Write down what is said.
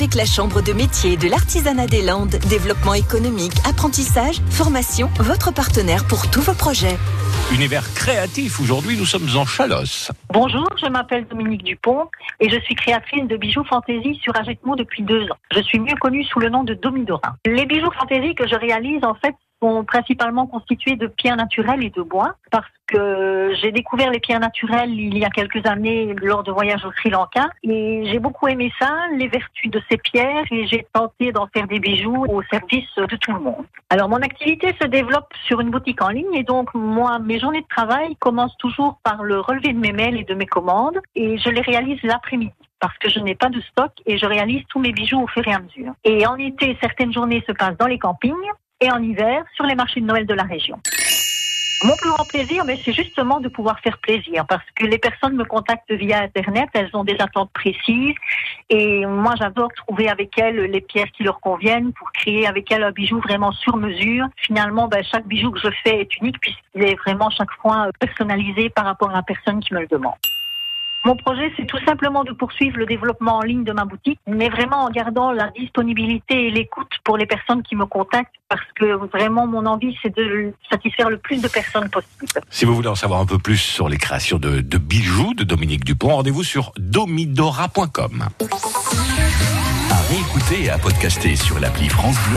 avec la Chambre de métier de l'artisanat des Landes. Développement économique, apprentissage, formation, votre partenaire pour tous vos projets. Univers créatif, aujourd'hui nous sommes en Chalosse. Bonjour, je m'appelle Dominique Dupont et je suis créatrice de bijoux fantaisie sur Agetmo depuis deux ans. Je suis mieux connue sous le nom de Domidora. Les bijoux fantaisie que je réalise en fait sont principalement constitués de pierres naturelles et de bois parce que j'ai découvert les pierres naturelles il y a quelques années lors de voyages au Sri Lanka et j'ai beaucoup aimé ça, les vertus de ces pierres et j'ai tenté d'en faire des bijoux au service de tout le monde. Alors mon activité se développe sur une boutique en ligne et donc moi mes journées de travail commencent toujours par le relevé de mes mails et de mes commandes et je les réalise l'après-midi parce que je n'ai pas de stock et je réalise tous mes bijoux au fur et à mesure. Et en été, certaines journées se passent dans les campings et en hiver sur les marchés de Noël de la région. Mon plus grand plaisir, mais c'est justement de pouvoir faire plaisir parce que les personnes me contactent via Internet, elles ont des attentes précises et moi j'adore trouver avec elles les pièces qui leur conviennent pour créer avec elles un bijou vraiment sur mesure. Finalement, ben, chaque bijou que je fais est unique puisqu'il est vraiment chaque fois personnalisé par rapport à la personne qui me le demande. Mon projet, c'est tout simplement de poursuivre le développement en ligne de ma boutique, mais vraiment en gardant la disponibilité et l'écoute pour les personnes qui me contactent, parce que vraiment mon envie, c'est de satisfaire le plus de personnes possible. Si vous voulez en savoir un peu plus sur les créations de, bijoux de Dominique Dupont, rendez-vous sur domidora.com. À réécouter et à podcaster sur l'appli France Bleu.